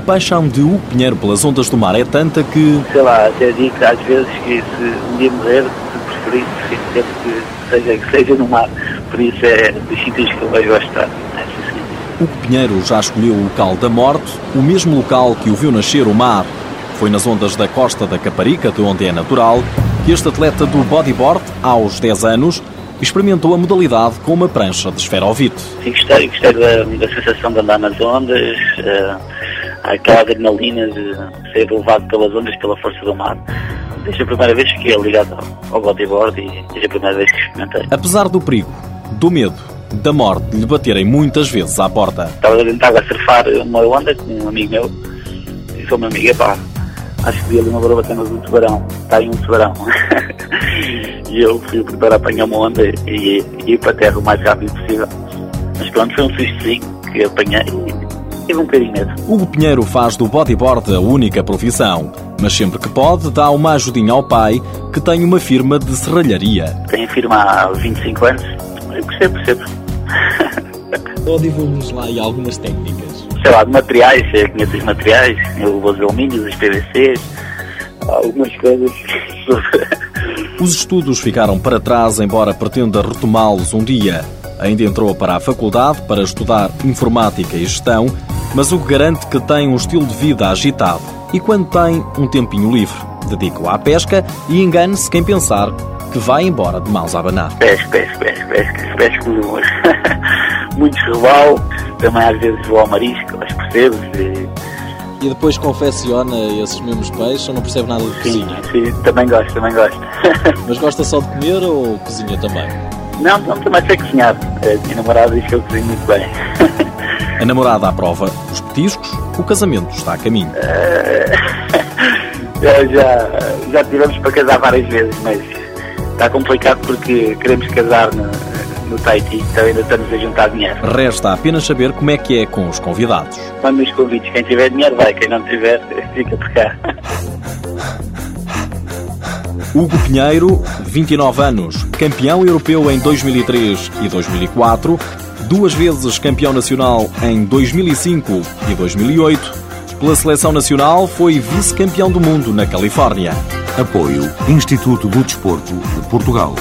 paixão de Hugo Pinheiro pelas ondas do mar é tanta que... Sei lá, até digo às vezes que se um dia morrer, preferir, prefiro que seja, que seja no mar. Por isso é dos sítios que eu vejo gostar. Hugo Pinheiro já escolheu o local da morte, o mesmo local que o viu nascer o mar. Foi nas ondas da costa da Caparica, de onde é natural, que este atleta do bodyboard, aos 10 anos, experimentou a modalidade com uma prancha de esferovite. Sim, gostei, gostei da, da sensação de andar nas ondas, uh, aquela adrenalina de ser levado pelas ondas, pela força do mar. Desde a primeira vez que é ligado ao bodyboard e desde a primeira vez que experimentei. Apesar do perigo, do medo, da morte lhe baterem muitas vezes à porta. Estava a surfar uma onda com um amigo meu e sou meu amigo, epá, acho que vi ali uma barba apenas um tubarão, está aí um tubarão. e eu fui preparar a apanhar uma onda e, e ir para a terra o mais rápido possível. Mas pronto, foi um sustozinho que apanhei e tive um bocadinho medo. Hugo Pinheiro faz do bodyboard a única profissão, mas sempre que pode dá uma ajudinha ao pai que tem uma firma de serralharia. Tenho a firma há 25 anos, eu percebo, percebo. Ou divulgue-nos lá aí algumas técnicas. Sei lá, de materiais, eu conheço os materiais, eu vou os alumínios, os PVCs, algumas coisas. os estudos ficaram para trás, embora pretenda retomá-los um dia. Ainda entrou para a faculdade para estudar informática e gestão, mas o que garante que tem um estilo de vida agitado e quando tem um tempinho livre, dedica-o à pesca e engane-se quem pensar que vai embora de mãos a abanar. Pesco, pesco, pesco, pesco, pesco muito robalo, também às vezes vou ao marisco, aos percebes. E... e depois confecciona esses mesmos peixes ou não percebe nada de sim, cozinha? Sim, também gosto, também gosto. Mas gosta só de comer ou cozinha também? Não, não também sei cozinhar. A minha namorada diz que eu cozinho muito bem. A namorada aprova os petiscos, o casamento está a caminho. Uh, já, já tivemos para casar várias vezes, mas está complicado porque queremos casar no, no Tahiti, então ainda estamos a juntar dinheiro. Resta apenas saber como é que é com os convidados. Quando os convites, quem tiver dinheiro vai, quem não tiver, fica por cá. Hugo Pinheiro, 29 anos, campeão europeu em 2003 e 2004, duas vezes campeão nacional em 2005 e 2008. Pela seleção nacional, foi vice-campeão do mundo na Califórnia. Apoio Instituto do Desporto de Portugal.